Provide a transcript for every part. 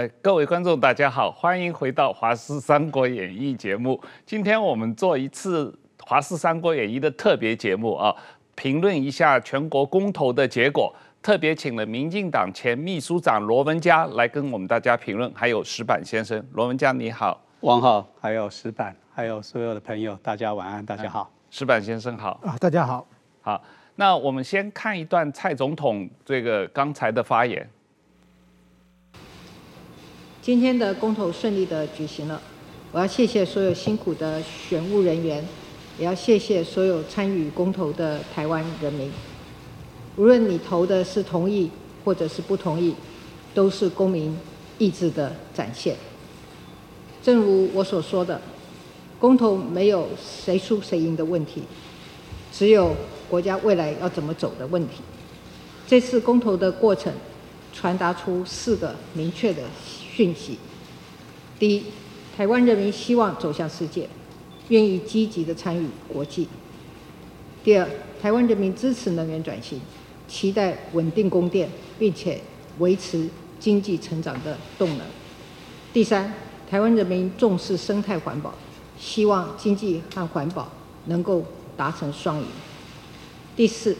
呃，各位观众，大家好，欢迎回到《华视三国演义》节目。今天我们做一次《华视三国演义》的特别节目啊，评论一下全国公投的结果。特别请了民进党前秘书长罗文佳来跟我们大家评论，还有石板先生。罗文佳你好，王浩，还有石板，还有所有的朋友，大家晚安，大家好。石板先生好啊，大家好。好，那我们先看一段蔡总统这个刚才的发言。今天的公投顺利的举行了，我要谢谢所有辛苦的选务人员，也要谢谢所有参与公投的台湾人民。无论你投的是同意或者是不同意，都是公民意志的展现。正如我所说的，公投没有谁输谁赢的问题，只有国家未来要怎么走的问题。这次公投的过程，传达出四个明确的。讯息：第一，台湾人民希望走向世界，愿意积极的参与国际；第二，台湾人民支持能源转型，期待稳定供电，并且维持经济成长的动能；第三，台湾人民重视生态环保，希望经济和环保能够达成双赢；第四，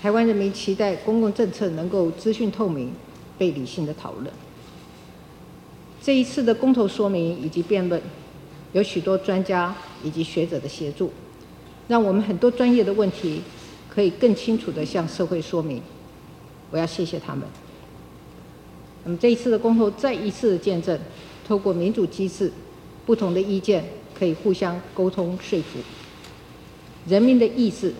台湾人民期待公共政策能够资讯透明，被理性的讨论。这一次的公投说明以及辩论，有许多专家以及学者的协助，让我们很多专业的问题可以更清楚地向社会说明。我要谢谢他们。那么这一次的公投再一次的见证，透过民主机制，不同的意见可以互相沟通说服，人民的意志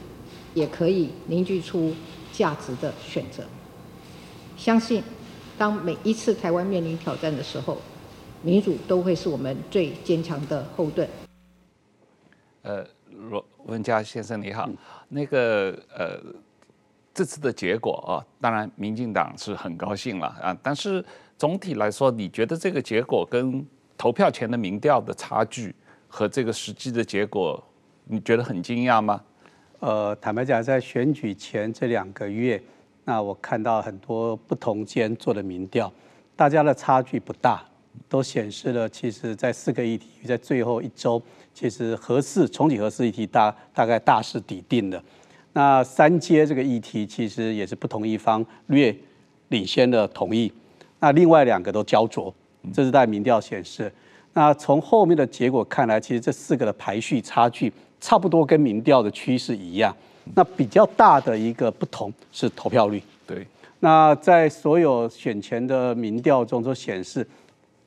也可以凝聚出价值的选择。相信当每一次台湾面临挑战的时候，民主都会是我们最坚强的后盾。呃，罗文佳先生你好，嗯、那个呃，这次的结果啊，当然民进党是很高兴了啊，但是总体来说，你觉得这个结果跟投票前的民调的差距和这个实际的结果，你觉得很惊讶吗？呃，坦白讲，在选举前这两个月，那我看到很多不同间做的民调，大家的差距不大。都显示了，其实，在四个议题，在最后一周，其实核四重启核四议题大大概大势底定的。那三阶这个议题，其实也是不同一方略领先的同意。那另外两个都焦灼，这是在民调显示。那从后面的结果看来，其实这四个的排序差距差不多，跟民调的趋势一样。那比较大的一个不同是投票率。对。那在所有选前的民调中都显示。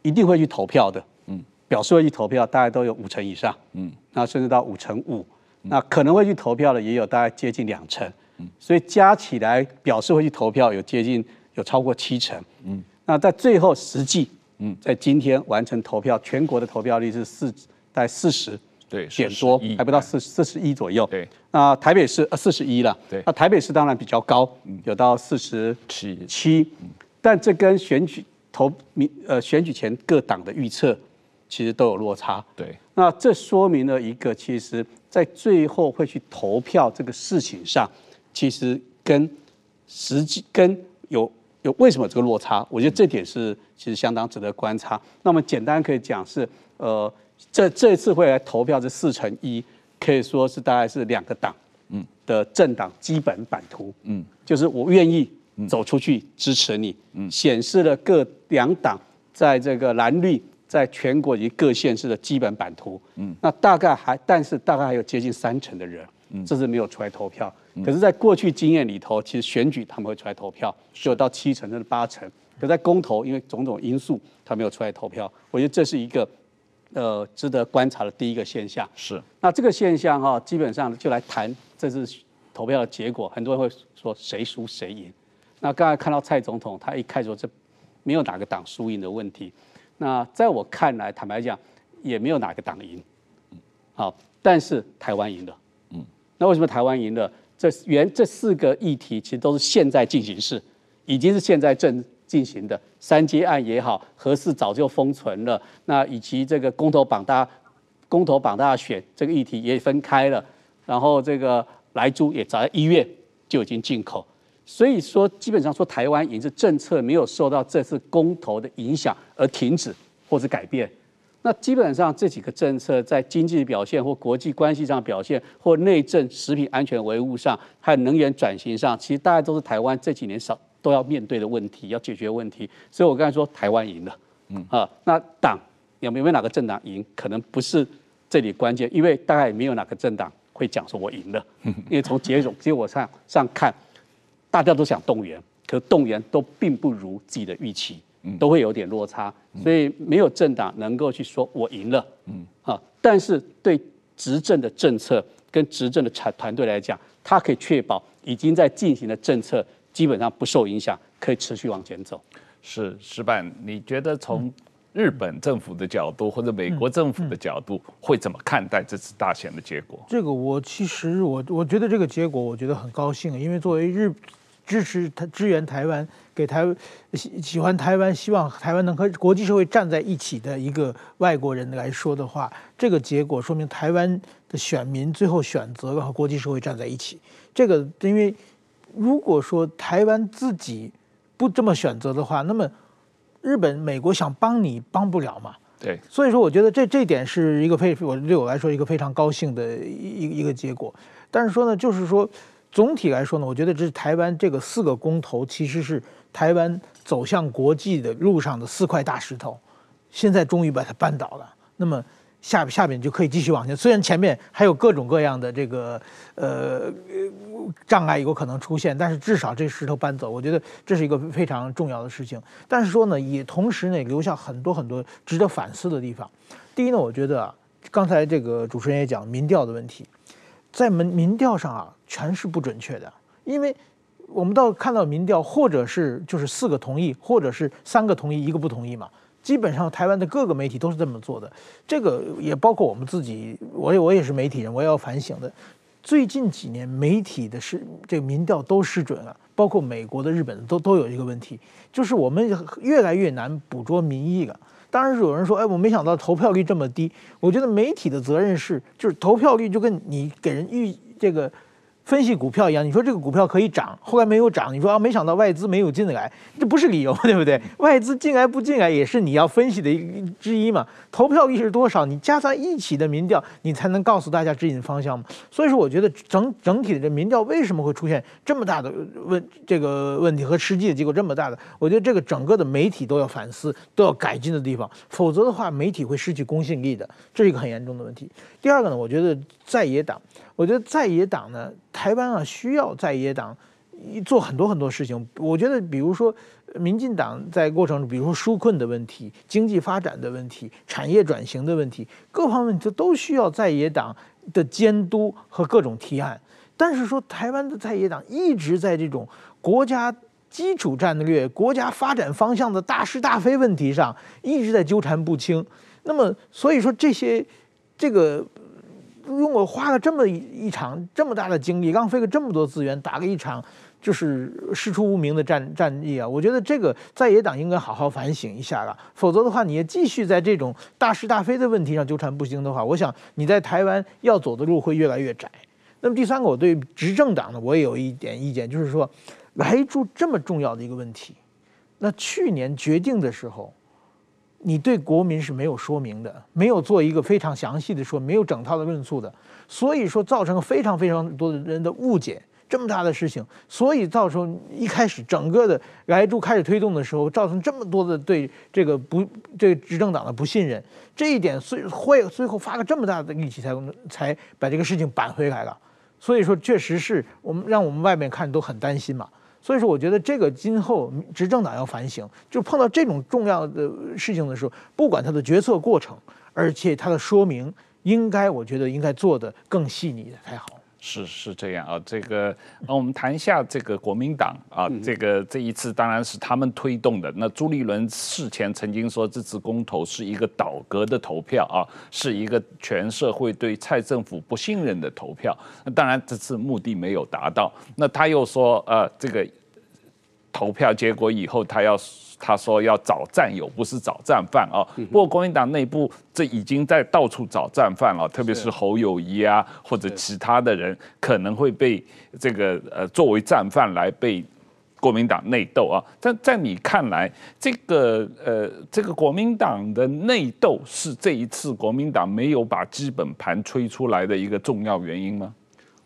一定会去投票的，嗯，表示会去投票，大概都有五成以上，嗯，那甚至到五成五，那可能会去投票的也有大概接近两成，嗯，所以加起来表示会去投票有接近有超过七成，嗯，那在最后实际，嗯，在今天完成投票，全国的投票率是四大概四十，对，点多，还不到四四十一左右，对，那台北市呃四十一了，对，那台北市当然比较高，有到四十七。七，但这跟选举。投民呃选举前各党的预测其实都有落差，对。那这说明了一个，其实在最后会去投票这个事情上，其实跟实际跟有有为什么这个落差？我觉得这点是其实相当值得观察。那么简单可以讲是，呃，这这次会来投票是四乘一，可以说是大概是两个党嗯的政党基本版图，嗯，就是我愿意。走出去支持你，嗯显示了各两党在这个蓝绿在全国以及各县市的基本版图。嗯，那大概还，但是大概还有接近三成的人，嗯这是没有出来投票。可是，在过去经验里头，其实选举他们会出来投票，只有到七成甚至八成。可在公投，因为种种因素，他没有出来投票。我觉得这是一个呃值得观察的第一个现象。是。那这个现象哈，基本上就来谈这次投票的结果。很多人会说谁输谁赢。那刚才看到蔡总统，他一开始说这没有哪个党输赢的问题。那在我看来，坦白讲，也没有哪个党赢。好，但是台湾赢了。嗯。那为什么台湾赢了？这原这四个议题其实都是现在进行式，已经是现在正进行的。三阶案也好，核四早就封存了。那以及这个公投榜大公投榜大选这个议题也分开了。然后这个莱猪也早在一月就已经进口。所以说基本上说台湾赢是政策没有受到这次公投的影响而停止或者改变。那基本上这几个政策在经济表现或国际关系上表现或内政食品安全维护上，还有能源转型上，其实大概都是台湾这几年少都要面对的问题，要解决问题。所以我刚才说台湾赢了，嗯啊，那党有没有哪个政党赢，可能不是这里关键，因为大概也没有哪个政党会讲说我赢了，因为从结果结果上上看，大家都想动员，可动员都并不如自己的预期。都会有点落差，所以没有政党能够去说我赢了，嗯啊，但是对执政的政策跟执政的产团队来讲，他可以确保已经在进行的政策基本上不受影响，可以持续往前走。是石板，你觉得从日本政府的角度或者美国政府的角度会怎么看待这次大选的结果？这个我其实我我觉得这个结果我觉得很高兴，因为作为日。支持他支援台湾，给台喜喜欢台湾，希望台湾能和国际社会站在一起的一个外国人来说的话，这个结果说明台湾的选民最后选择了和国际社会站在一起。这个因为如果说台湾自己不这么选择的话，那么日本、美国想帮你帮不了嘛？对，所以说我觉得这这点是一个非我对我来说一个非常高兴的一一个结果。但是说呢，就是说。总体来说呢，我觉得这是台湾这个四个公投，其实是台湾走向国际的路上的四块大石头，现在终于把它扳倒了。那么下下面就可以继续往前，虽然前面还有各种各样的这个呃障碍有可能出现，但是至少这石头搬走，我觉得这是一个非常重要的事情。但是说呢，也同时呢留下很多很多值得反思的地方。第一呢，我觉得啊，刚才这个主持人也讲民调的问题。在民民调上啊，全是不准确的，因为我们到看到民调，或者是就是四个同意，或者是三个同意一个不同意嘛。基本上台湾的各个媒体都是这么做的，这个也包括我们自己，我也我也是媒体人，我也要反省的。最近几年媒体的失这个民调都失准了，包括美国的、日本的都都有一个问题，就是我们越来越难捕捉民意了。当然是有人说，哎，我没想到投票率这么低。我觉得媒体的责任是，就是投票率就跟你给人预这个。分析股票一样，你说这个股票可以涨，后来没有涨，你说啊，没想到外资没有进来，这不是理由，对不对？外资进来不进来也是你要分析的一之一嘛。投票率是多少，你加在一起的民调，你才能告诉大家指引方向嘛。所以说，我觉得整整体的这民调为什么会出现这么大的问这个问题和实际的结果这么大的？我觉得这个整个的媒体都要反思，都要改进的地方，否则的话，媒体会失去公信力的，这是一个很严重的问题。第二个呢，我觉得在野党。我觉得在野党呢，台湾啊需要在野党做很多很多事情。我觉得，比如说民进党在过程中，比如说纾困的问题、经济发展的问题、产业转型的问题，各方面这都需要在野党的监督和各种提案。但是说台湾的在野党一直在这种国家基础战略、国家发展方向的大是大非问题上一直在纠缠不清。那么，所以说这些这个。用我花了这么一场这么大的精力，浪费了这么多资源，打了一场就是师出无名的战战役啊！我觉得这个在野党应该好好反省一下了，否则的话，你也继续在这种大是大非的问题上纠缠不清的话，我想你在台湾要走的路会越来越窄。那么第三个，我对执政党呢，我也有一点意见，就是说，来住这么重要的一个问题，那去年决定的时候。你对国民是没有说明的，没有做一个非常详细的说，没有整套的论述的，所以说造成了非常非常多的人的误解，这么大的事情，所以造成一开始整个的莱猪开始推动的时候，造成这么多的对这个不对执政党的不信任，这一点所以会最后花了这么大的力气才才把这个事情扳回来了，所以说确实是我们让我们外面看都很担心嘛。所以说，我觉得这个今后执政党要反省，就碰到这种重要的事情的时候，不管他的决策过程，而且他的说明，应该我觉得应该做的更细腻才好。是是这样啊，这个那我们谈一下这个国民党啊，这个这一次当然是他们推动的。那朱立伦事前曾经说，这次公投是一个倒戈的投票啊，是一个全社会对蔡政府不信任的投票。那当然这次目的没有达到。那他又说，呃，这个投票结果以后，他要他说要找战友，不是找战犯啊。不过国民党内部这已经在到处找战犯了，特别是侯友谊啊，或者其他的人可能会被这个呃作为战犯来被国民党内斗啊。但在你看来，这个呃这个国民党的内斗是这一次国民党没有把基本盘吹出来的一个重要原因吗？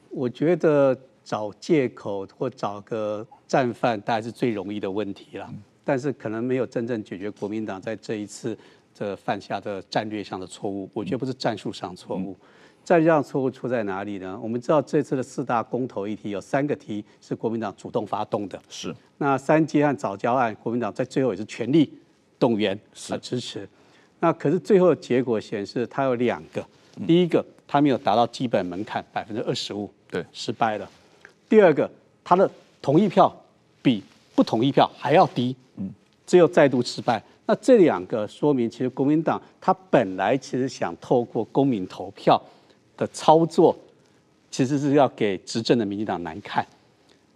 我觉得。找借口或找个战犯，大概是最容易的问题了。但是可能没有真正解决国民党在这一次这犯下的战略上的错误。我觉得不是战术上错误，战略上错误出在哪里呢？我们知道这次的四大公投议题有三个题是国民党主动发动的，是那三阶案、早教案，国民党在最后也是全力动员啊支持。那可是最后的结果显示，它有两个，第一个它没有达到基本门槛百分之二十五，对，失败了。第二个，他的同意票比不同意票还要低，嗯，只有再度失败。那这两个说明，其实国民党他本来其实想透过公民投票的操作，其实是要给执政的民进党难看。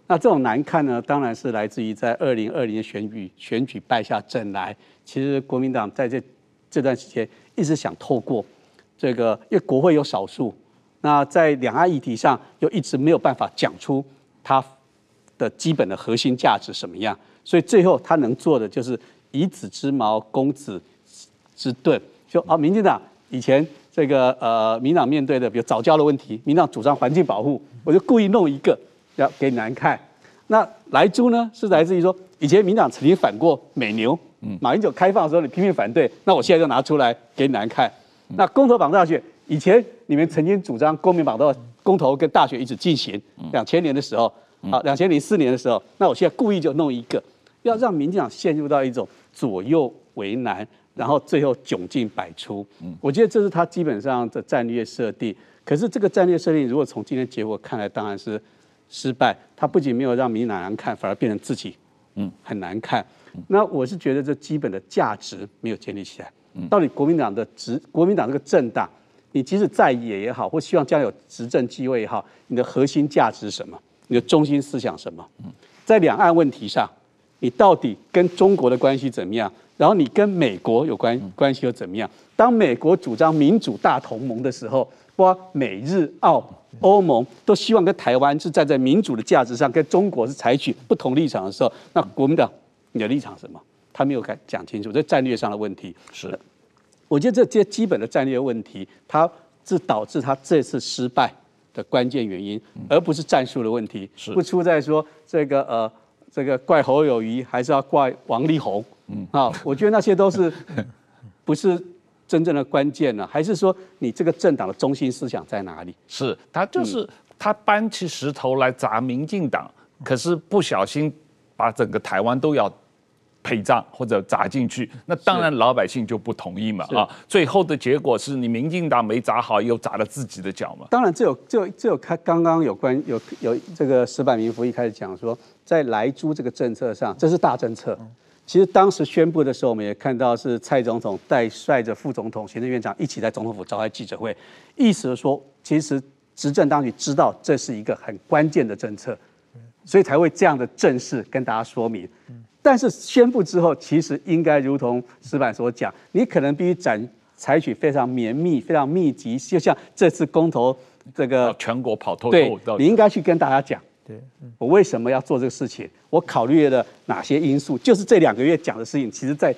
那这种难看呢，当然是来自于在二零二零的选举选举败下阵来。其实国民党在这这段时间一直想透过这个，因为国会有少数。那在两岸议题上又一直没有办法讲出他的基本的核心价值什么样，所以最后他能做的就是以子之矛攻子之盾。就啊，民进党以前这个呃，民党面对的比如早教的问题，民党主张环境保护，我就故意弄一个要给你难看。那莱猪呢，是来自于说以前民党曾经反过美牛，马英九开放的时候你拼命反对，那我现在就拿出来给你难看。那公投绑大选。以前你们曾经主张公民绑到公投跟大选一直进行，两千年的时候，好，两千零四年的时候，那我现在故意就弄一个，要让民进党陷入到一种左右为难，然后最后窘境百出。嗯我觉得这是他基本上的战略设定。可是这个战略设定，如果从今天结果看来，当然是失败。他不仅没有让民进党难看，反而变成自己，嗯，很难看。那我是觉得这基本的价值没有建立起来。到底国民党的执，国民党这个政党。你即使在野也好，或希望将来有执政机会也好，你的核心价值是什么？你的中心思想什么？在两岸问题上，你到底跟中国的关系怎么样？然后你跟美国有关关系又怎么样？当美国主张民主大同盟的时候，包括美日澳欧盟都希望跟台湾是站在民主的价值上，跟中国是采取不同立场的时候，那国民党你的立场什么？他没有敢讲清楚，这战略上的问题是。我觉得这些基本的战略问题，它是导致他这次失败的关键原因，而不是战术的问题。是不出在说这个呃，这个怪侯友谊，还是要怪王力宏？嗯，啊，我觉得那些都是 不是真正的关键呢？还是说你这个政党的中心思想在哪里？是他就是他搬起石头来砸民进党，可是不小心把整个台湾都要。陪葬或者砸进去，那当然老百姓就不同意嘛啊！最后的结果是你民进党没砸好，又砸了自己的脚嘛。当然，这有这有这有开刚刚有关有有这个石板明夫一开始讲说，在莱猪这个政策上，这是大政策。其实当时宣布的时候，我们也看到是蔡总统带率着副总统、行政院长一起在总统府召开记者会，意思是说，其实执政当局知道这是一个很关键的政策，所以才会这样的正式跟大家说明。但是宣布之后，其实应该如同石板所讲，你可能必须展采取非常绵密、非常密集，就像这次公投这个全国跑透透。对，你应该去跟大家讲，对，我为什么要做这个事情？我考虑了哪些因素？就是这两个月讲的事情，其实在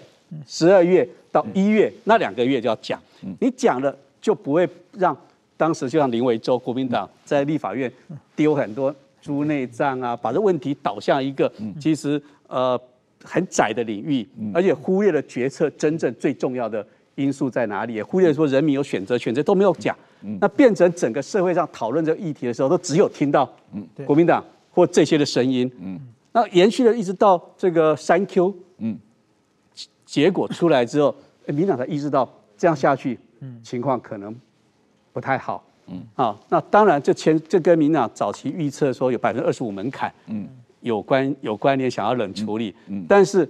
十二月到一月那两个月就要讲。你讲了就不会让当时就像林维洲国民党在立法院丢很多猪内脏啊，把这问题导向一个其实呃。很窄的领域，而且忽略了决策真正最重要的因素在哪里，也忽略说人民有选择，选择都没有讲。那变成整个社会上讨论这个议题的时候，都只有听到国民党或这些的声音。那延续了一直到这个三 Q，结果出来之后，民党才意识到这样下去，情况可能不太好。啊，那当然这前这跟民党早期预测说有百分之二十五门槛。有关有关联想要冷处理，但是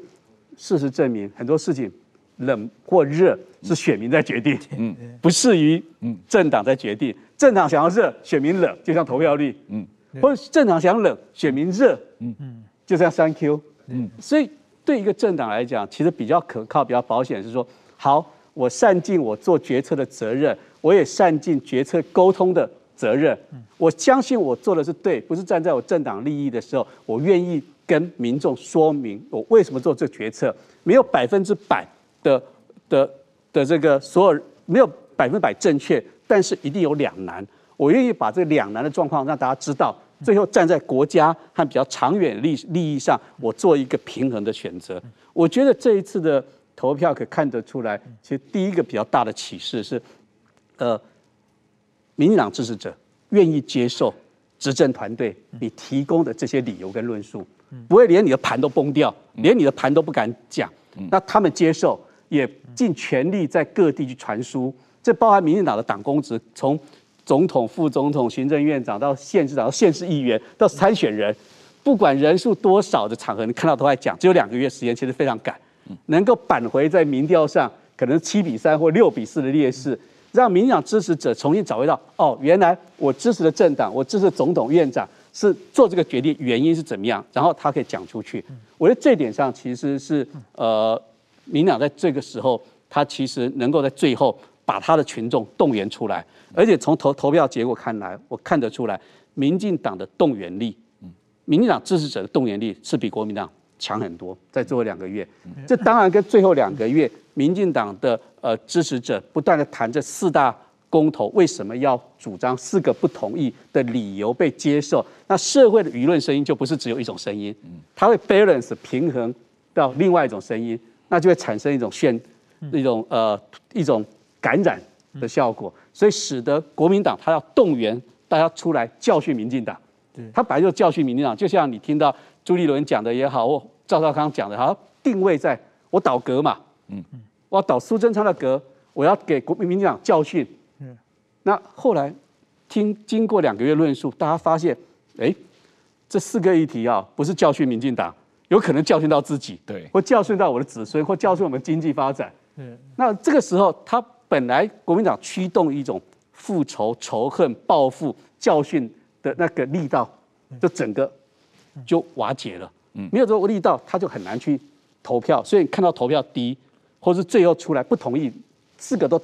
事实证明很多事情冷或热是选民在决定，嗯，不是于政党在决定。政党想要热，选民冷，就像投票率，嗯，或者政党想冷，选民热，嗯嗯，就像三 Q，嗯，所以对一个政党来讲，其实比较可靠、比较保险是说，好，我善尽我做决策的责任，我也善尽决策沟通的责任。我相信我做的是对，不是站在我政党利益的时候，我愿意跟民众说明我为什么做这个决策。没有百分之百的的的这个所有没有百分百正确，但是一定有两难。我愿意把这两难的状况让大家知道，最后站在国家和比较长远利利益上，我做一个平衡的选择。我觉得这一次的投票可看得出来，其实第一个比较大的启示是，呃，民进党支持者愿意接受执政团队你提供的这些理由跟论述，不会连你的盘都崩掉，连你的盘都不敢讲。那他们接受，也尽全力在各地去传输，这包含民进党的党公职从。总统、副总统、行政院长到县市长到县市议员到参选人，不管人数多少的场合，你看到都在讲。只有两个月时间，其实非常赶，能够扳回在民调上可能七比三或六比四的劣势，让民进党支持者重新找回到哦，原来我支持的政党，我支持的总统、院长是做这个决定，原因是怎么样？然后他可以讲出去。我觉得这点上其实是呃，民进党在这个时候，他其实能够在最后把他的群众动员出来。而且从投投票结果看来，我看得出来，民进党的动员力，民进党支持者的动员力是比国民党强很多。在最后两个月，这当然跟最后两个月民进党的呃支持者不断的谈这四大公投为什么要主张四个不同意的理由被接受，那社会的舆论声音就不是只有一种声音，它会 balance 平衡到另外一种声音，那就会产生一种炫一种呃一种感染的效果。所以使得国民党他要动员大家出来教训民进党，他本来就教训民进党，就像你听到朱立伦讲的也好，或赵少康讲的，好定位在我倒戈嘛，嗯，我要倒苏贞昌的阁，我要给国民民进党教训，嗯，那后来听经过两个月论述，大家发现，哎，这四个议题啊，不是教训民进党，有可能教训到自己，对，或教训到我的子孙，或教训我们经济发展，嗯，那这个时候他。本来国民党驱动一种复仇、仇恨、报复、教训的那个力道，就整个就瓦解了。没有这个力道，他就很难去投票。所以看到投票低，或是最后出来不同意，四个都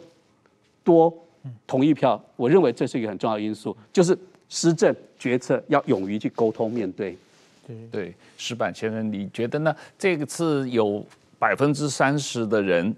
多同意票，我认为这是一个很重要的因素，就是施政决策要勇于去沟通面对。对对，矢板先生，你觉得呢？这个次有百分之三十的人，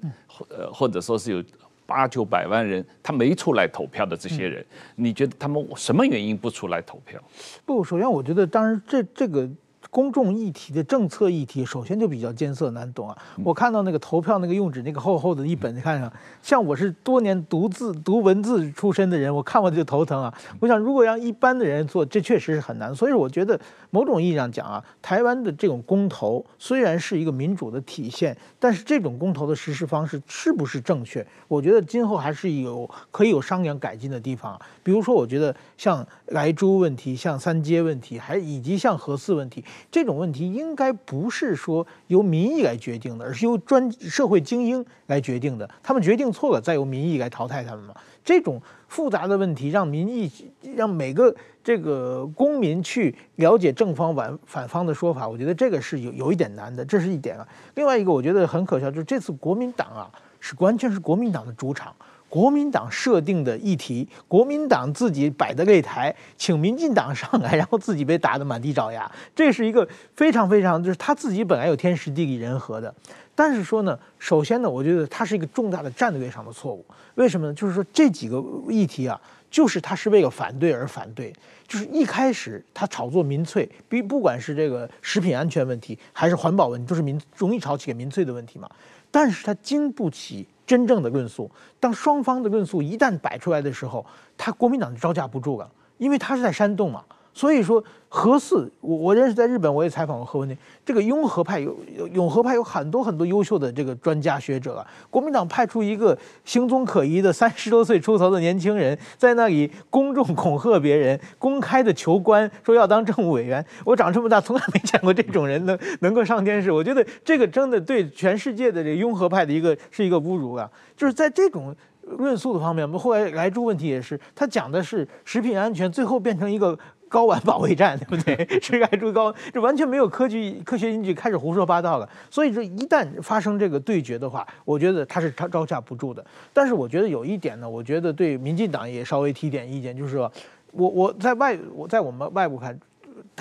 呃，或者说是有。八九百万人，他没出来投票的这些人，你觉得他们什么原因不出来投票？不，首先我觉得，当然这这个。公众议题的政策议题，首先就比较艰涩难懂啊！我看到那个投票那个用纸那个厚厚的一本，你看上，像我是多年读字读文字出身的人，我看我就头疼啊！我想，如果让一般的人做，这确实是很难。所以我觉得，某种意义上讲啊，台湾的这种公投虽然是一个民主的体现，但是这种公投的实施方式是不是正确？我觉得今后还是有可以有商量改进的地方。比如说，我觉得像莱猪问题、像三阶问题，还以及像核四问题。这种问题应该不是说由民意来决定的，而是由专社会精英来决定的。他们决定错了，再由民意来淘汰他们嘛。这种复杂的问题，让民意让每个这个公民去了解正方反反方的说法，我觉得这个是有有一点难的，这是一点啊。另外一个，我觉得很可笑，就是这次国民党啊，是完全是国民党的主场。国民党设定的议题，国民党自己摆的擂台，请民进党上来，然后自己被打得满地找牙，这是一个非常非常就是他自己本来有天时地利人和的，但是说呢，首先呢，我觉得他是一个重大的战略上的错误。为什么呢？就是说这几个议题啊，就是他是为了反对而反对，就是一开始他炒作民粹，比不管是这个食品安全问题还是环保问题，都是民容易炒起个民粹的问题嘛，但是他经不起。真正的论述，当双方的论述一旦摆出来的时候，他国民党就招架不住了，因为他是在煽动嘛。所以说核四，我我认识在日本，我也采访过核问题。这个雍和派有有拥核派有很多很多优秀的这个专家学者啊。国民党派出一个行踪可疑的三十多岁出头的年轻人，在那里公众恐吓别人，公开的求官，说要当政务委员。我长这么大从来没见过这种人能能够上电视。我觉得这个真的对全世界的这个雍和派的一个是一个侮辱啊！就是在这种论述的方面，我们后来来住问题也是，他讲的是食品安全，最后变成一个。睾丸保卫战，对不对？吃莱猪睾，这完全没有科学、科学依据，开始胡说八道了。所以说，一旦发生这个对决的话，我觉得他是招招架不住的。但是我觉得有一点呢，我觉得对民进党也稍微提点意见，就是说我我在外我在我们外部看。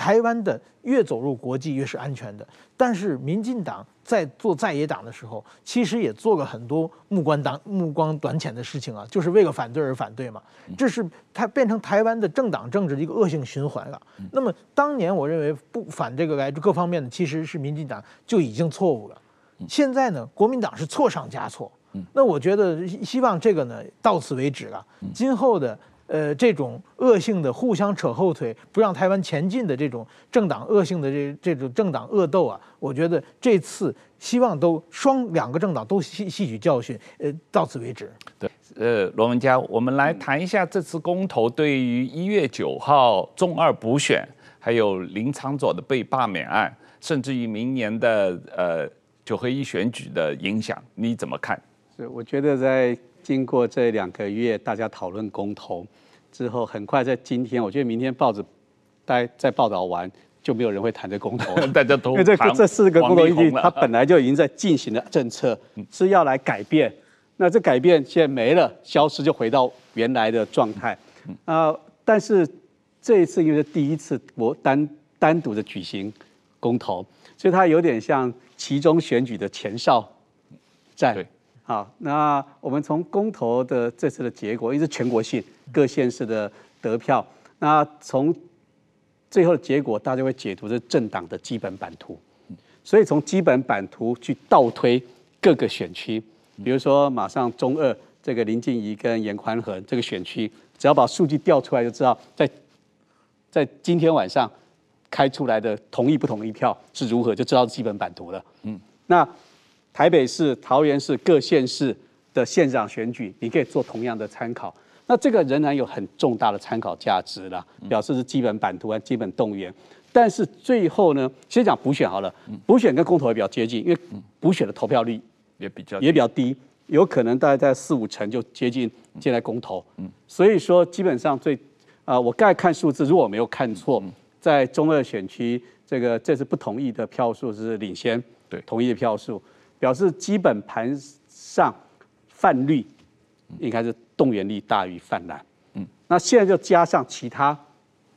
台湾的越走入国际越是安全的，但是民进党在做在野党的时候，其实也做了很多目光短目光短浅的事情啊，就是为了反对而反对嘛。这是它变成台湾的政党政治的一个恶性循环了。那么当年我认为不反这个来各方面的其实是民进党就已经错误了。现在呢，国民党是错上加错。那我觉得希望这个呢到此为止了，今后的。呃，这种恶性的互相扯后腿，不让台湾前进的这种政党恶性的这这种政党恶斗啊，我觉得这次希望都双两个政党都吸吸取教训，呃，到此为止。对，呃，罗文佳，我们来谈一下这次公投对于一月九号中二补选，还有林长佐的被罢免案，甚至于明年的呃九合一选举的影响，你怎么看？是，我觉得在经过这两个月大家讨论公投。之后很快在今天，我觉得明天报纸待在报道完，就没有人会谈这公投，大家都因为这这四个公投议题，它本来就已经在进行的政策是要来改变，那这改变现在没了，消失就回到原来的状态啊。但是这一次因为是第一次我单单独的举行公投，所以它有点像其中选举的前哨战。好，那我们从公投的这次的结果，因为是全国性各县市的得票，那从最后的结果，大家会解读是政党的基本版图，所以从基本版图去倒推各个选区，比如说马上中二这个林静怡跟严宽恒这个选区，只要把数据调出来就知道，在在今天晚上开出来的同意不同意票是如何，就知道基本版图了。嗯，那。台北市、桃园市各县市的县长选举，你可以做同样的参考。那这个仍然有很重大的参考价值了，表示是基本版图和基本动员。但是最后呢，先讲补选好了。补选跟公投也比较接近，因为补选的投票率也比较也比较低，有可能大概在四五成就接近现在公投。所以说基本上最啊，我刚才看数字，如果我没有看错，在中二选区这个这次不同意的票数是领先，对同意的票数。表示基本盘上泛绿应该是动员力大于泛蓝，嗯，那现在就加上其他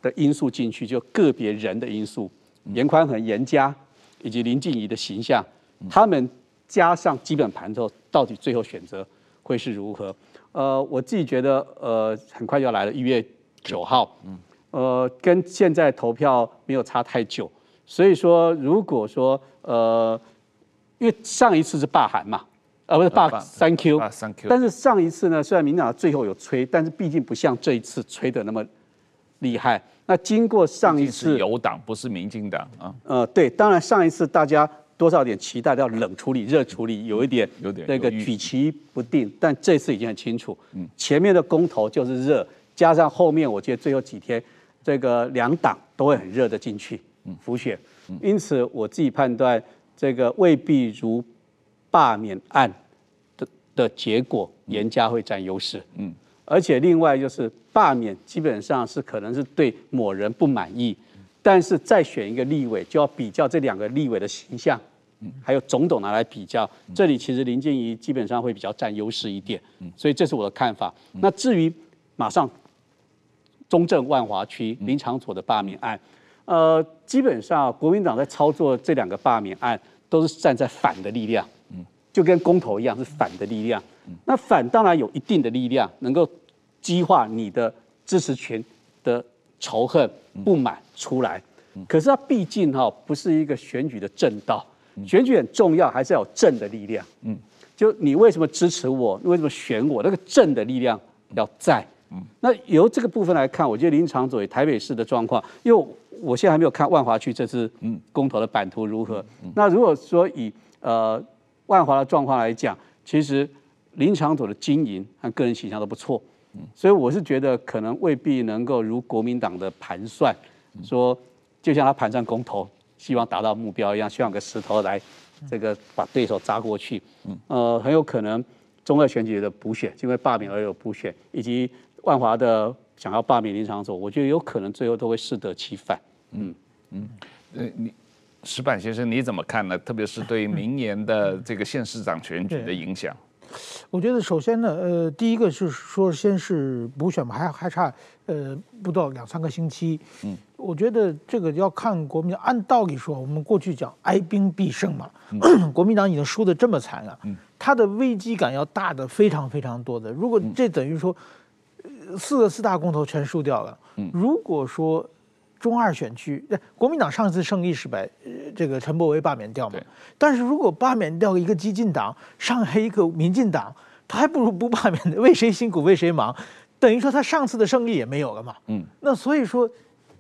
的因素进去，就个别人的因素，严宽和严家以及林静怡的形象，他们加上基本盘之后，到底最后选择会是如何？呃，我自己觉得，呃，很快就要来了，一月九号，嗯，呃，跟现在投票没有差太久，所以说，如果说，呃。因为上一次是罢韩嘛，而不是罢三 Q，三 Q。但是上一次呢，虽然民进党最后有吹，但是毕竟不像这一次吹的那么厉害。那经过上一次，有党不是民进党啊。呃，对，当然上一次大家多少有点期待要冷处理、热处理，有一点有点那个举棋不定。但这次已经很清楚，嗯，前面的公投就是热，加上后面我觉得最后几天这个两党都会很热的进去，嗯，浮选。因此我自己判断。这个未必如罢免案的的结果，严家会占优势。嗯，而且另外就是罢免基本上是可能是对某人不满意，但是再选一个立委就要比较这两个立委的形象，还有种种拿来比较。这里其实林静怡基本上会比较占优势一点。所以这是我的看法。那至于马上中正万华区林长佐的罢免案。呃，基本上国民党在操作这两个罢免案，都是站在反的力量，嗯，就跟公投一样是反的力量。那反当然有一定的力量，能够激化你的支持群的仇恨不满出来。可是它毕竟哈不是一个选举的正道，选举很重要，还是要有正的力量。嗯，就你为什么支持我？为什么选我？那个正的力量要在。那由这个部分来看，我觉得林昶佐台北市的状况，因为我现在还没有看万华区这次公投的版图如何。那如果说以呃万华的状况来讲，其实林长佐的经营和个人形象都不错，所以我是觉得可能未必能够如国民党的盘算，说就像他盘算公投，希望达到目标一样，希望个石头来这个把对手砸过去。呃，很有可能中二选举的补选，因为罢免而有补选，以及万华的想要罢免林长佐，我觉得有可能最后都会适得其反。嗯嗯，呃，你石板先生你怎么看呢？特别是对明年的这个县市长选举的影响。我觉得首先呢，呃，第一个是说先是补选嘛，还还差呃不到两三个星期。嗯，我觉得这个要看国民党。按道理说，我们过去讲哀兵必胜嘛，嗯、国民党已经输得这么惨了，嗯，他的危机感要大的非常非常多的。如果这等于说四个四大公投全输掉了，嗯，如果说。中二选区，国民党上次胜利是把这个陈柏惟罢免掉嘛？但是如果罢免掉一个激进党，上来一个民进党，他还不如不罢免，为谁辛苦为谁忙，等于说他上次的胜利也没有了嘛。嗯，那所以说，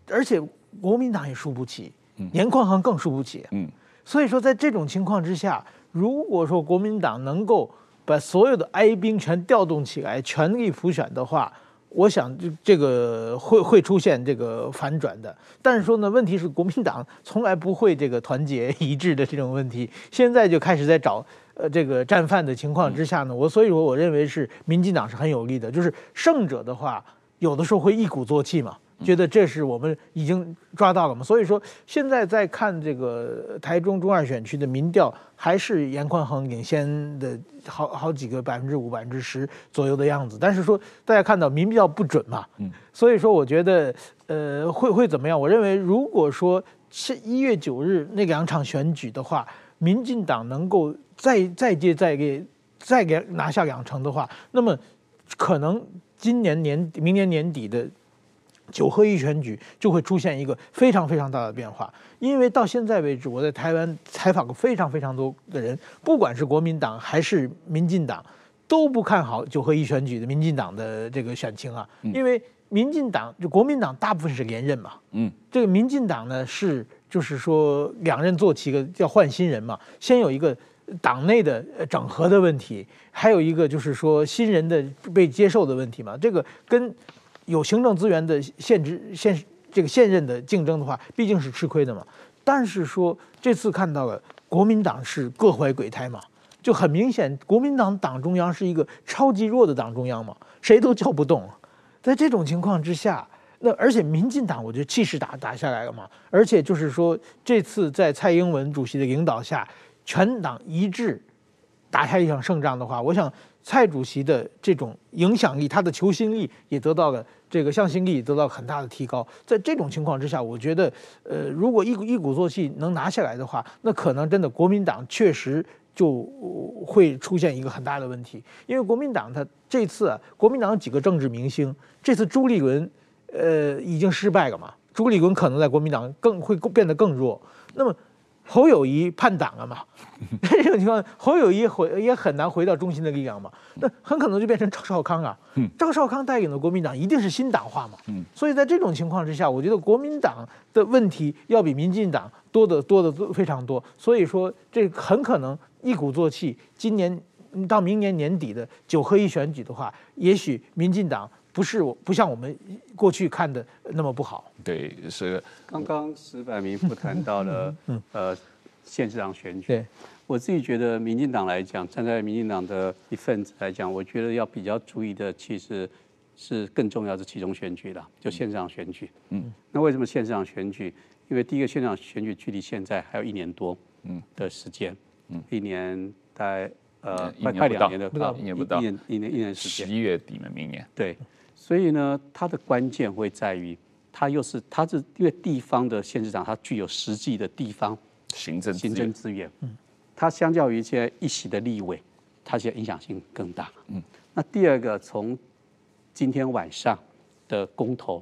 而且国民党也输不起，严宽恒更输不起。嗯，所以说在这种情况之下，如果说国民党能够把所有的哀兵全调动起来，全力辅选的话。我想，这这个会会出现这个反转的，但是说呢，问题是国民党从来不会这个团结 一致的这种问题，现在就开始在找呃这个战犯的情况之下呢，我所以说我认为是民进党是很有利的，就是胜者的话，有的时候会一鼓作气嘛。觉得这是我们已经抓到了嘛？所以说现在在看这个台中中二选区的民调，还是严宽恒领先的好好几个百分之五、百分之十左右的样子。但是说大家看到民调不准嘛，嗯，所以说我觉得呃会会怎么样？我认为如果说是一月九日那两场选举的话，民进党能够再再接再给再给拿下两成的话，那么可能今年年明年年底的。九合一选举就会出现一个非常非常大的变化，因为到现在为止，我在台湾采访过非常非常多的人，不管是国民党还是民进党，都不看好九合一选举的民进党的这个选情啊，因为民进党就国民党大部分是连任嘛，嗯，这个民进党呢是就是说两任做起一个叫换新人嘛，先有一个党内的整合的问题，还有一个就是说新人的被接受的问题嘛，这个跟。有行政资源的现职现这个现任的竞争的话，毕竟是吃亏的嘛。但是说这次看到了国民党是各怀鬼胎嘛，就很明显，国民党党中央是一个超级弱的党中央嘛，谁都叫不动。在这种情况之下，那而且民进党我觉得气势打打下来了嘛，而且就是说这次在蔡英文主席的领导下，全党一致打下一场胜仗的话，我想。蔡主席的这种影响力，他的求心力也得到了这个向心力得到很大的提高。在这种情况之下，我觉得，呃，如果一鼓一鼓作气能拿下来的话，那可能真的国民党确实就会出现一个很大的问题。因为国民党他这次啊，国民党几个政治明星，这次朱立伦，呃，已经失败了嘛，朱立伦可能在国民党更会变得更弱。那么。侯友谊叛党了嘛？这种情况，侯友谊回也很难回到中心的力量嘛。那很可能就变成赵少康啊。赵少康带领的国民党一定是新党化嘛。所以在这种情况之下，我觉得国民党的问题要比民进党多得多得非常多。所以说，这很可能一鼓作气，今年到明年年底的九合一选举的话，也许民进党。不是我不像我们过去看的那么不好。对，是刚刚石柏明夫谈到了呃县市长选举。对，我自己觉得民进党来讲，站在民进党的一份子来讲，我觉得要比较注意的，其实是更重要的其中选举了，就县市长选举。嗯。那为什么县市长选举？因为第一个县市长选举距离现在还有一年多嗯的时间，嗯，一年大概呃快快两年的不到一年不到一年一年一年时间，十一月底嘛，明年对。所以呢，它的关键会在于，它又是它是因为地方的县市长，它具有实际的地方行政行政资源，嗯，它相较于一些一席的立委，它现在影响性更大，嗯。那第二个，从今天晚上的公投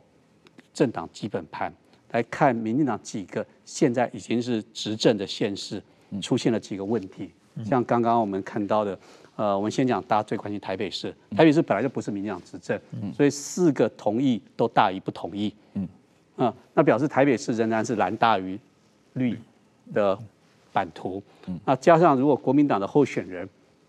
政党基本盘来看，民进党几个现在已经是执政的县市出现了几个问题，像刚刚我们看到的。呃，我们先讲大家最关心台北市。台北市本来就不是民进党执政，所以四个同意都大于不同意。嗯，啊，那表示台北市仍然是蓝大于绿的版图。那加上如果国民党的候选人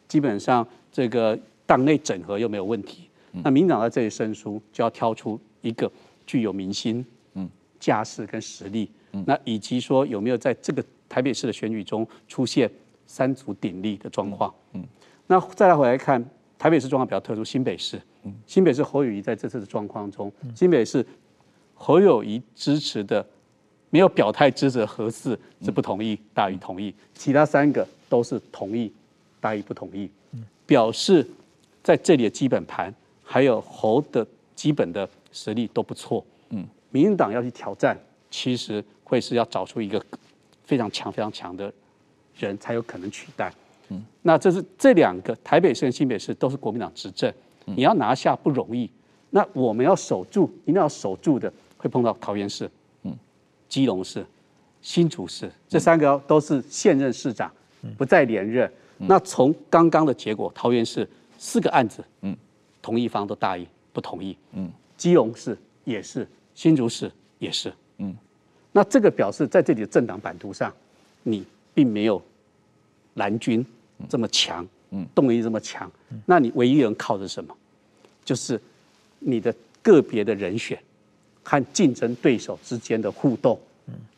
基本上这个党内整合又没有问题，那民进党在这里胜出就要挑出一个具有民心、嗯，架势跟实力，那以及说有没有在这个台北市的选举中出现三足鼎立的状况，嗯。那再来回来看，台北市状况比较特殊，新北市，新北市侯友谊在这次的状况中，新北市侯友谊支持的没有表态支持的何四是不同意大于同意，其他三个都是同意大于不同意，表示在这里的基本盘还有侯的基本的实力都不错。嗯，民进党要去挑战，其实会是要找出一个非常强、非常强的人才有可能取代。嗯，那这是这两个台北市跟新北市都是国民党执政，你要拿下不容易。那我们要守住，一定要守住的，会碰到桃园市。嗯基隆市、新竹市这三个都是现任市长，不再连任。那从刚刚的结果，桃园市四个案子，嗯，同意方都大于不同意，嗯，基隆市也是，新竹市也是，嗯，那这个表示在这里的政党版图上，你并没有蓝军这么强，嗯，动力这么强，那你唯一能靠的是什么？就是你的个别的人选。和竞争对手之间的互动，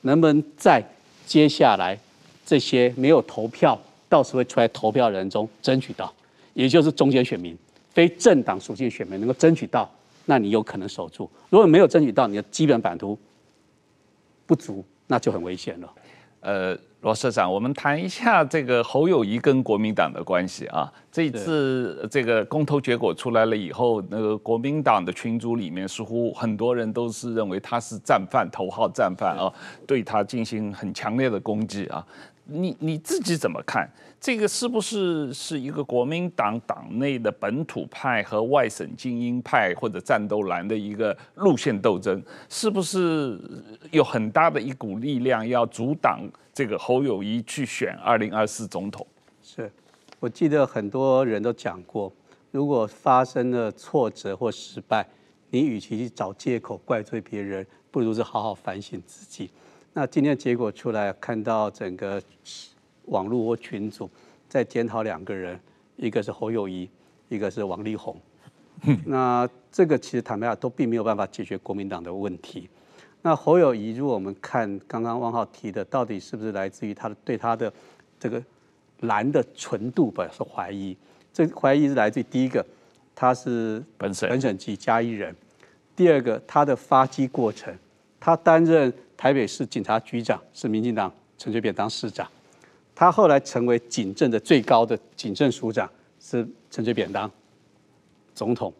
能不能在接下来这些没有投票，到时会出来投票的人中争取到，也就是中间选民、非政党属性选民能够争取到，那你有可能守住；如果没有争取到，你的基本版图不足，那就很危险了。呃。罗社长，我们谈一下这个侯友谊跟国民党的关系啊。这一次这个公投结果出来了以后，那个国民党的群组里面似乎很多人都是认为他是战犯，头号战犯啊，对他进行很强烈的攻击啊。你你自己怎么看？这个是不是是一个国民党党内的本土派和外省精英派或者战斗蓝的一个路线斗争？是不是有很大的一股力量要阻挡这个侯友谊去选二零二四总统？是，我记得很多人都讲过，如果发生了挫折或失败，你与其去找借口怪罪别人，不如是好好反省自己。那今天结果出来，看到整个网络或群组在检讨两个人，一个是侯友谊，一个是王力宏。那这个其实坦白讲都并没有办法解决国民党的问题。那侯友谊，如果我们看刚刚汪浩提的，到底是不是来自于他的对他的这个蓝的纯度表示怀疑？这怀疑是来自于第一个，他是本省本省籍嘉义人；第二个，他的发迹过程，他担任。台北市警察局长是民进党陈水扁当市长，他后来成为警政的最高的警政署长是陈水扁当总统，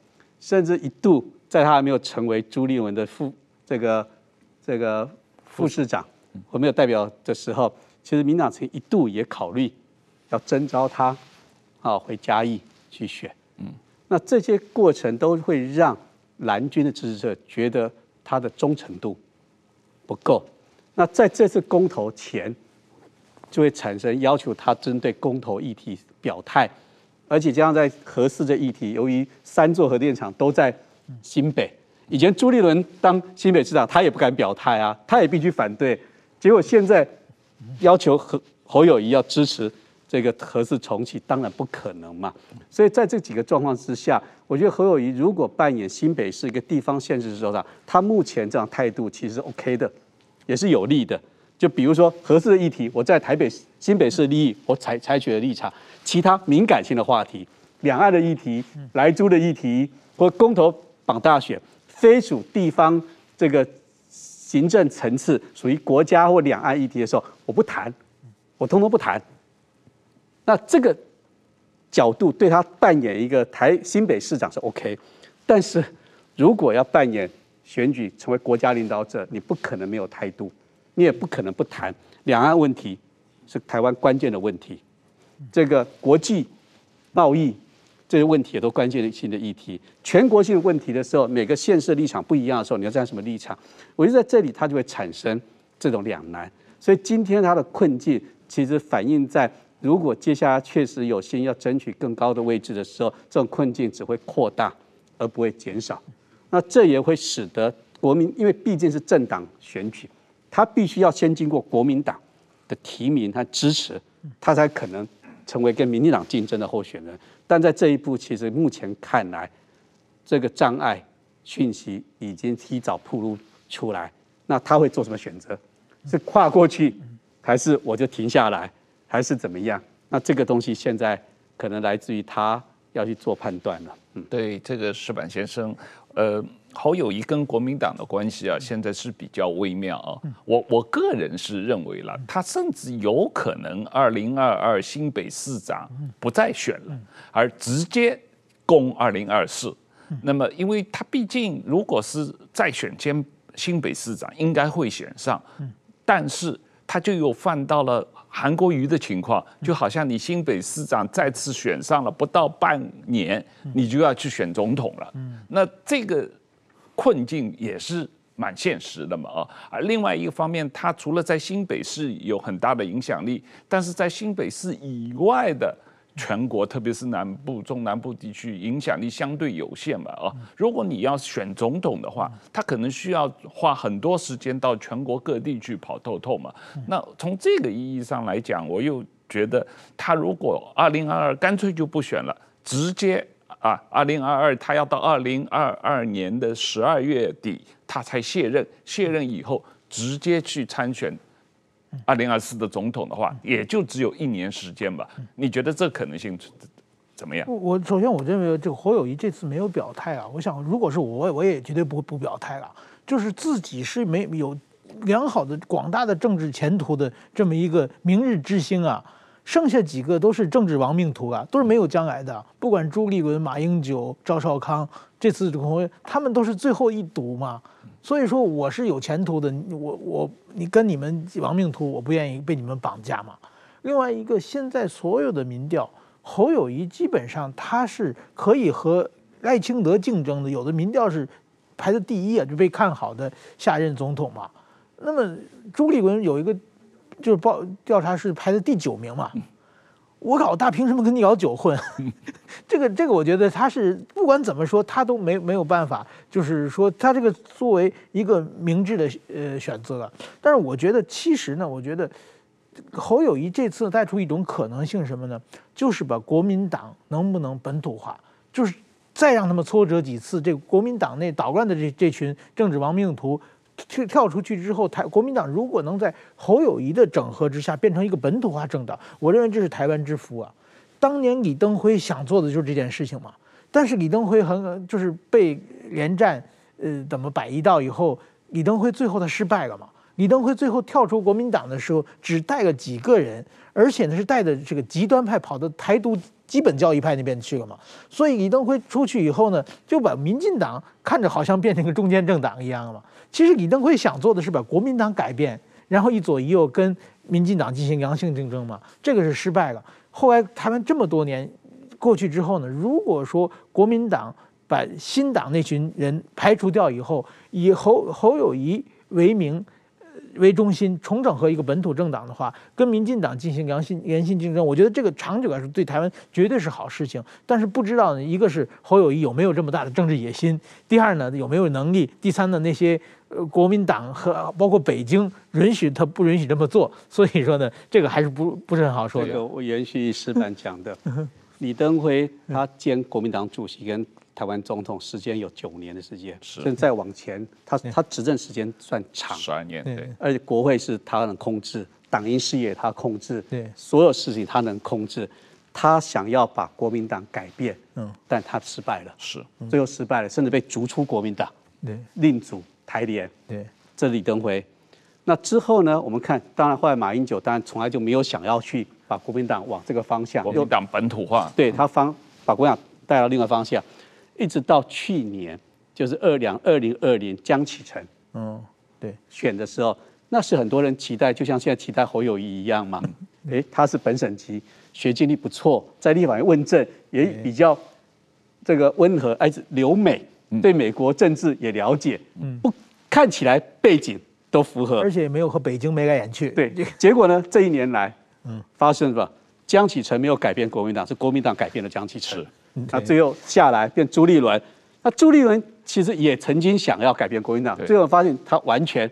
甚至一度在他还没有成为朱立文的副这个这个副市长我没有代表的时候，其实民党曾一度也考虑要征召他啊回嘉义去选，嗯，那这些过程都会让蓝军的支持者觉得他的忠诚度。不够，那在这次公投前，就会产生要求他针对公投议题表态，而且加上在核四的议题，由于三座核电厂都在新北，以前朱立伦当新北市长，他也不敢表态啊，他也必须反对，结果现在要求侯侯友谊要支持这个核四重启，当然不可能嘛。所以在这几个状况之下，我觉得侯友宜如果扮演新北市一个地方县市首长，他目前这样态度其实 OK 的，也是有利的。就比如说核四的议题，我在台北新北市利益，我采采取了立场；其他敏感性的话题，两岸的议题、莱猪的议题或公投绑大选，非属地方这个行政层次，属于国家或两岸议题的时候，我不谈，我通通不谈。那这个角度对他扮演一个台新北市长是 OK，但是如果要扮演选举成为国家领导者，你不可能没有态度，你也不可能不谈两岸问题是台湾关键的问题，这个国际贸易这些问题也都关键性的议题，全国性问题的时候，每个县市立场不一样的时候，你要站什么立场？我觉得在这里它就会产生这种两难，所以今天它的困境其实反映在。如果接下来确实有心要争取更高的位置的时候，这种困境只会扩大，而不会减少。那这也会使得国民，因为毕竟是政党选举，他必须要先经过国民党的提名和支持，他才可能成为跟民进党竞争的候选人。但在这一步，其实目前看来，这个障碍讯息已经提早铺露出来。那他会做什么选择？是跨过去，还是我就停下来？还是怎么样？那这个东西现在可能来自于他要去做判断了。嗯，对这个石板先生，呃。侯友谊跟国民党的关系啊，现在是比较微妙啊。我我个人是认为了，他甚至有可能二零二二新北市长不再选了，而直接攻二零二四。那么，因为他毕竟如果是再选兼新北市长，应该会选上，但是他就又犯到了韩国瑜的情况，就好像你新北市长再次选上了，不到半年，你就要去选总统了。那这个。困境也是蛮现实的嘛啊，而另外一个方面，他除了在新北市有很大的影响力，但是在新北市以外的全国，特别是南部、中南部地区，影响力相对有限嘛啊。如果你要选总统的话，他可能需要花很多时间到全国各地去跑透透嘛。那从这个意义上来讲，我又觉得他如果二零二二干脆就不选了，直接。啊，二零二二他要到二零二二年的十二月底，他才卸任。卸任以后，直接去参选二零二四的总统的话，也就只有一年时间吧。你觉得这可能性怎么样？我首先我认为这个侯友谊这次没有表态啊。我想，如果是我，我也绝对不不表态了。就是自己是没有良好的广大的政治前途的这么一个明日之星啊。剩下几个都是政治亡命徒啊，都是没有将来的。不管朱立伦、马英九、赵少康，这次总统他们都是最后一赌嘛。所以说我是有前途的，我我你跟你们亡命徒，我不愿意被你们绑架嘛。另外一个，现在所有的民调，侯友谊基本上他是可以和赖清德竞争的，有的民调是排在第一啊，就被看好的下任总统嘛。那么朱立伦有一个。就是报调查是排在第九名嘛，我老大凭什么跟你老九混？这个这个，我觉得他是不管怎么说，他都没没有办法，就是说他这个作为一个明智的呃选择了。但是我觉得其实呢，我觉得侯友谊这次带出一种可能性什么呢？就是把国民党能不能本土化，就是再让他们挫折几次，这个国民党内捣乱的这这群政治亡命徒。跳跳出去之后，台国民党如果能在侯友谊的整合之下变成一个本土化政党，我认为这是台湾之福啊。当年李登辉想做的就是这件事情嘛，但是李登辉很就是被连战呃怎么摆一道以后，李登辉最后他失败了嘛。李登辉最后跳出国民党的时候，只带了几个人，而且呢是带着这个极端派跑到台独基本教义派那边去了嘛。所以李登辉出去以后呢，就把民进党看着好像变成个中间政党一样了嘛。其实李登辉想做的是把国民党改变，然后一左一右跟民进党进行良性竞争嘛。这个是失败了。后来台湾这么多年过去之后呢，如果说国民党把新党那群人排除掉以后，以侯侯友谊为名。为中心重整和一个本土政党的话，跟民进党进行良性良性竞争，我觉得这个长久来说对台湾绝对是好事情。但是不知道呢，一个是侯友谊有没有这么大的政治野心，第二呢有没有能力，第三呢那些呃国民党和包括北京允许他不允许这么做，所以说呢这个还是不不是很好说的。这个我延续石板讲的，李登辉他兼国民党主席跟。台湾总统时间有九年的时间，甚至再往前，他他执政时间算长，十二年，对，而且国会是他能控制，党营事业他控制，对，所有事情他能控制，他想要把国民党改变，嗯，但他失败了，是，最后失败了，甚至被逐出国民党，对，另组台联，对，这李登辉，那之后呢？我们看，当然后来马英九当然从来就没有想要去把国民党往这个方向，国民党本土化，对他方把国民党带到另外方向。一直到去年，就是二两二零二零江启臣，嗯，对，选的时候，那是很多人期待，就像现在期待侯友谊一样嘛。哎，他是本省籍，学经历不错，在立法院问政也比较这个温和，而且留美，对美国政治也了解，嗯，不看起来背景都符合，而且也没有和北京眉来眼去。对，结果呢，这一年来，嗯，发生什么？江启臣没有改变国民党，是国民党改变了江启臣。他最后下来变朱立伦，那朱立伦其实也曾经想要改变国民党，最后发现他完全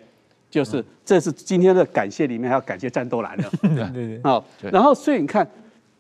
就是这是今天的感谢里面还要感谢战斗蓝的，对。对好，然后所以你看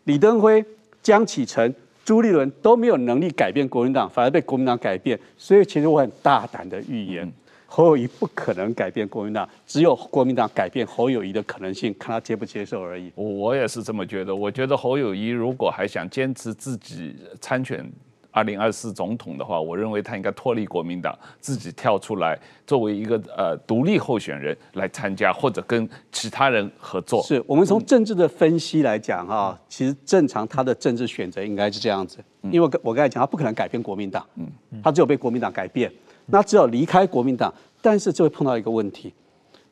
李登辉、江启臣、朱立伦都没有能力改变国民党，反而被国民党改变，所以其实我很大胆的预言，侯友谊不可能改变国民党，只有国民党改变侯友谊的可能性，看他接不接受而已。我也是这么觉得。我觉得侯友谊如果还想坚持自己参选二零二四总统的话，我认为他应该脱离国民党，自己跳出来作为一个呃独立候选人来参加，或者跟其他人合作。是我们从政治的分析来讲哈，其实正常他的政治选择应该是这样子，因为我我刚才讲他不可能改变国民党，嗯，他只有被国民党改变。那只要离开国民党，但是就会碰到一个问题，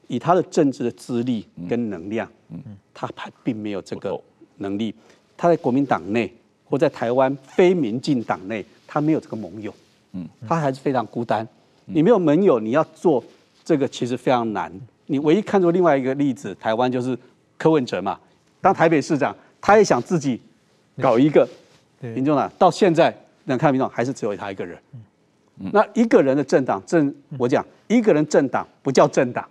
以他的政治的资历跟能量，他还并没有这个能力。他在国民党内或在台湾非民进党内，他没有这个盟友，他还是非常孤单。你没有盟友，你要做这个其实非常难。你唯一看作另外一个例子，台湾就是柯文哲嘛，当台北市长，他也想自己搞一个民众党，到现在能看民众还是只有他一个人。那一个人的政党政，我讲一个人政党不叫政党，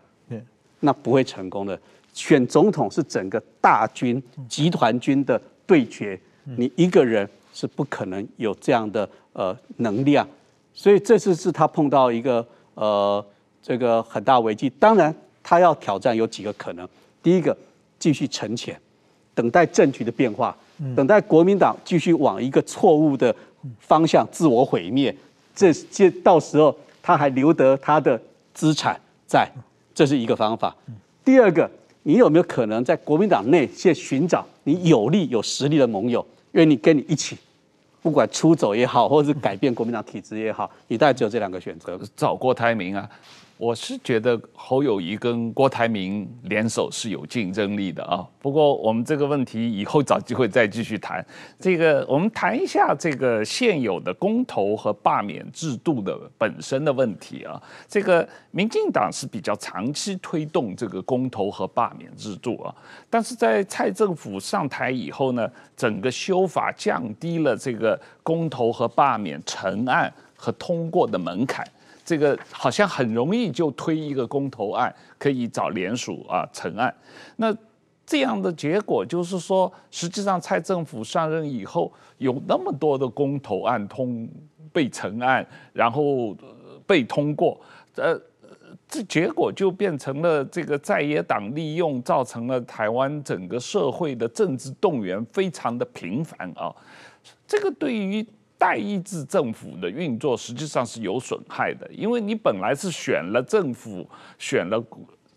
那不会成功的。选总统是整个大军集团军的对决，你一个人是不可能有这样的呃能量。所以这次是他碰到一个呃这个很大危机。当然，他要挑战有几个可能。第一个，继续沉潜，等待政局的变化，等待国民党继续往一个错误的方向自我毁灭。这这到时候他还留得他的资产在，这是一个方法。第二个，你有没有可能在国民党内去寻找你有力有实力的盟友，愿意跟你一起，不管出走也好，或者是改变国民党体制也好，你大概只有这两个选择。找郭台铭啊。我是觉得侯友谊跟郭台铭联手是有竞争力的啊。不过我们这个问题以后找机会再继续谈。这个我们谈一下这个现有的公投和罢免制度的本身的问题啊。这个民进党是比较长期推动这个公投和罢免制度啊，但是在蔡政府上台以后呢，整个修法降低了这个公投和罢免成案和通过的门槛。这个好像很容易就推一个公投案，可以找联署啊成案。那这样的结果就是说，实际上蔡政府上任以后，有那么多的公投案通被成案，然后被通过，呃，这结果就变成了这个在野党利用，造成了台湾整个社会的政治动员非常的频繁啊。这个对于代议制政府的运作实际上是有损害的，因为你本来是选了政府、选了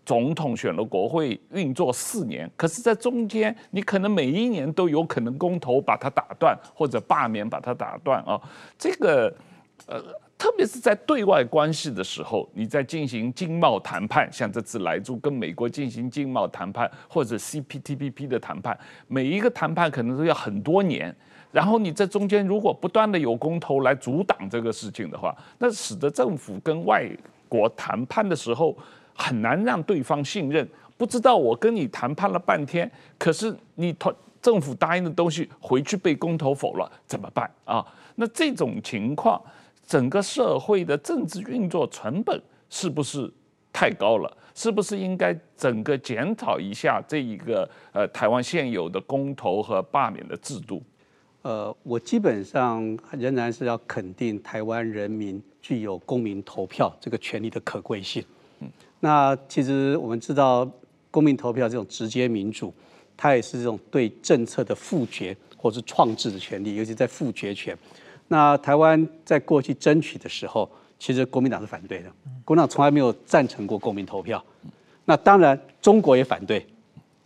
总统、选了国会运作四年，可是，在中间你可能每一年都有可能公投把它打断，或者罢免把它打断啊。这个呃，特别是在对外关系的时候，你在进行经贸谈判，像这次莱猪跟美国进行经贸谈判，或者 CPTPP 的谈判，每一个谈判可能都要很多年。然后你在中间如果不断的有公投来阻挡这个事情的话，那使得政府跟外国谈判的时候很难让对方信任。不知道我跟你谈判了半天，可是你团政府答应的东西回去被公投否了，怎么办啊？那这种情况，整个社会的政治运作成本是不是太高了？是不是应该整个检讨一下这一个呃台湾现有的公投和罢免的制度？呃，我基本上仍然是要肯定台湾人民具有公民投票这个权利的可贵性。嗯，那其实我们知道，公民投票这种直接民主，它也是这种对政策的复决或是创制的权利，尤其在复决权。那台湾在过去争取的时候，其实国民党是反对的，国民党从来没有赞成过公民投票。那当然，中国也反对。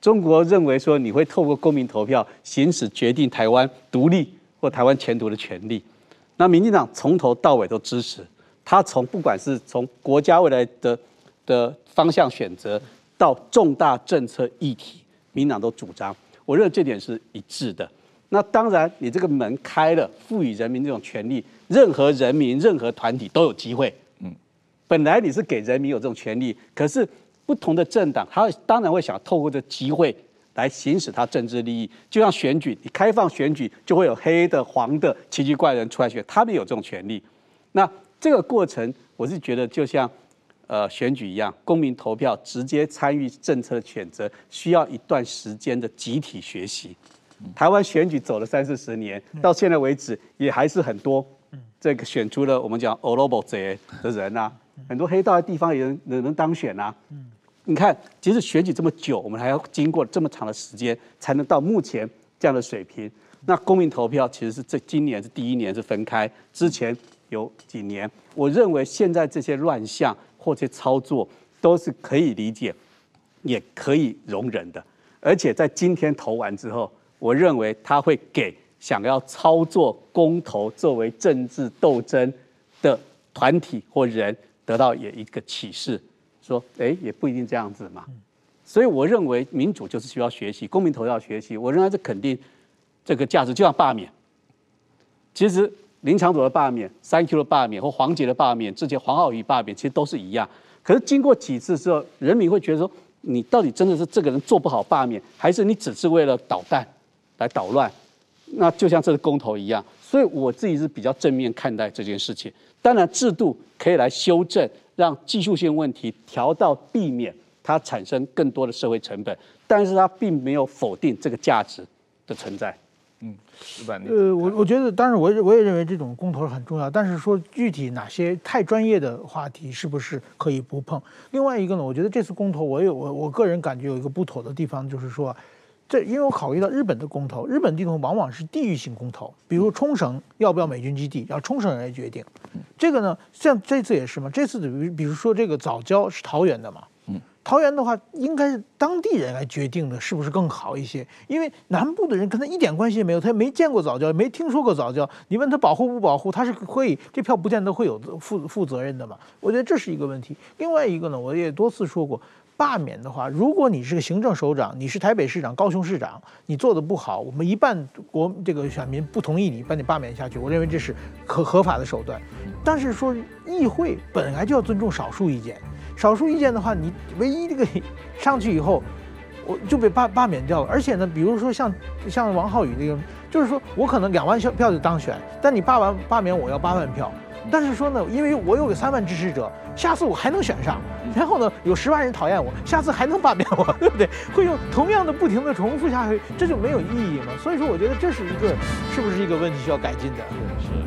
中国认为说你会透过公民投票行使决定台湾独立或台湾前途的权利，那民进党从头到尾都支持，他从不管是从国家未来的的方向选择到重大政策议题，民进党都主张，我认为这点是一致的。那当然，你这个门开了，赋予人民这种权利，任何人民、任何团体都有机会。嗯，本来你是给人民有这种权利，可是。不同的政党，他当然会想透过这机会来行使他政治利益。就像选举，你开放选举，就会有黑的、黄的奇奇怪人出来选，他们有这种权利。那这个过程，我是觉得就像呃选举一样，公民投票直接参与政策的选择，需要一段时间的集体学习。台湾选举走了三四十年，到现在为止也还是很多这个选出了我们讲欧罗伯贼的人呐、啊，很多黑道的地方也能能能当选呐、啊。你看，即使选举这么久，我们还要经过这么长的时间，才能到目前这样的水平。那公民投票其实是这今年是第一年是分开，之前有几年，我认为现在这些乱象或者操作都是可以理解，也可以容忍的。而且在今天投完之后，我认为他会给想要操作公投作为政治斗争的团体或人得到也一个启示，说，哎，也不一定这样子嘛。所以我认为民主就是需要学习，公民投票学习，我认为这肯定这个价值，就像罢免。其实林昶佐的罢免、三 Q 的罢免或黄捷的罢免、之前黄浩宇罢免，其实都是一样。可是经过几次之后，人民会觉得说，你到底真的是这个人做不好罢免，还是你只是为了捣蛋来捣乱？那就像这个公投一样，所以我自己是比较正面看待这件事情。当然，制度可以来修正，让技术性问题调到避免它产生更多的社会成本，但是它并没有否定这个价值的存在。嗯，是吧？呃，我我觉得，当然，我我也认为这种公投很重要，但是说具体哪些太专业的话题是不是可以不碰？另外一个呢，我觉得这次公投，我有我我个人感觉有一个不妥的地方，就是说。这因为我考虑到日本的公投，日本地图往往是地域性公投，比如冲绳要不要美军基地，要冲绳人来决定。这个呢，像这次也是嘛，这次比比如说这个早教是桃园的嘛，桃园的话应该是当地人来决定的，是不是更好一些？因为南部的人跟他一点关系也没有，他也没见过早礁，没听说过早教，你问他保护不保护，他是可以这票不见得会有负负责任的嘛。我觉得这是一个问题。另外一个呢，我也多次说过。罢免的话，如果你是个行政首长，你是台北市长、高雄市长，你做的不好，我们一半国这个选民不同意你，把你罢免下去，我认为这是合合法的手段。但是说议会本来就要尊重少数意见，少数意见的话，你唯一这个上去以后，我就被罢罢免掉了。而且呢，比如说像像王浩宇这个，就是说我可能两万票就当选，但你罢完罢免我要八万票。但是说呢，因为我有个三万支持者，下次我还能选上。然后呢，有十万人讨厌我，下次还能罢免我，对不对？会用同样的不停的重复下去，这就没有意义嘛。所以说，我觉得这是一个，是不是一个问题需要改进的？是是。